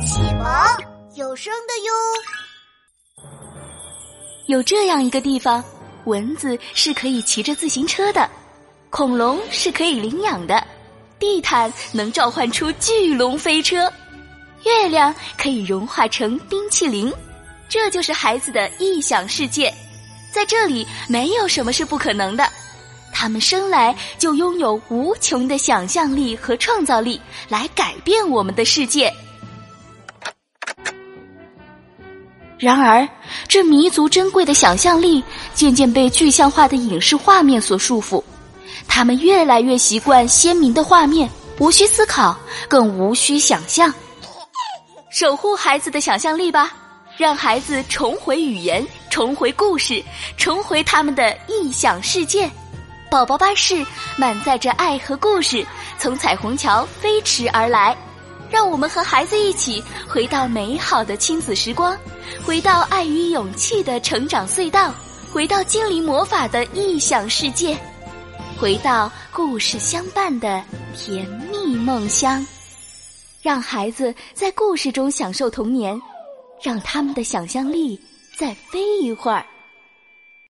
启蒙有声的哟。有这样一个地方，蚊子是可以骑着自行车的，恐龙是可以领养的，地毯能召唤出巨龙飞车，月亮可以融化成冰淇淋。这就是孩子的异想世界，在这里没有什么是不可能的。他们生来就拥有无穷的想象力和创造力，来改变我们的世界。然而，这弥足珍贵的想象力渐渐被具象化的影视画面所束缚。他们越来越习惯鲜明的画面，无需思考，更无需想象。守护孩子的想象力吧。让孩子重回语言，重回故事，重回他们的异想世界。宝宝巴士满载着爱和故事，从彩虹桥飞驰而来。让我们和孩子一起回到美好的亲子时光，回到爱与勇气的成长隧道，回到精灵魔法的异想世界，回到故事相伴的甜蜜梦乡。让孩子在故事中享受童年。让他们的想象力再飞一会儿。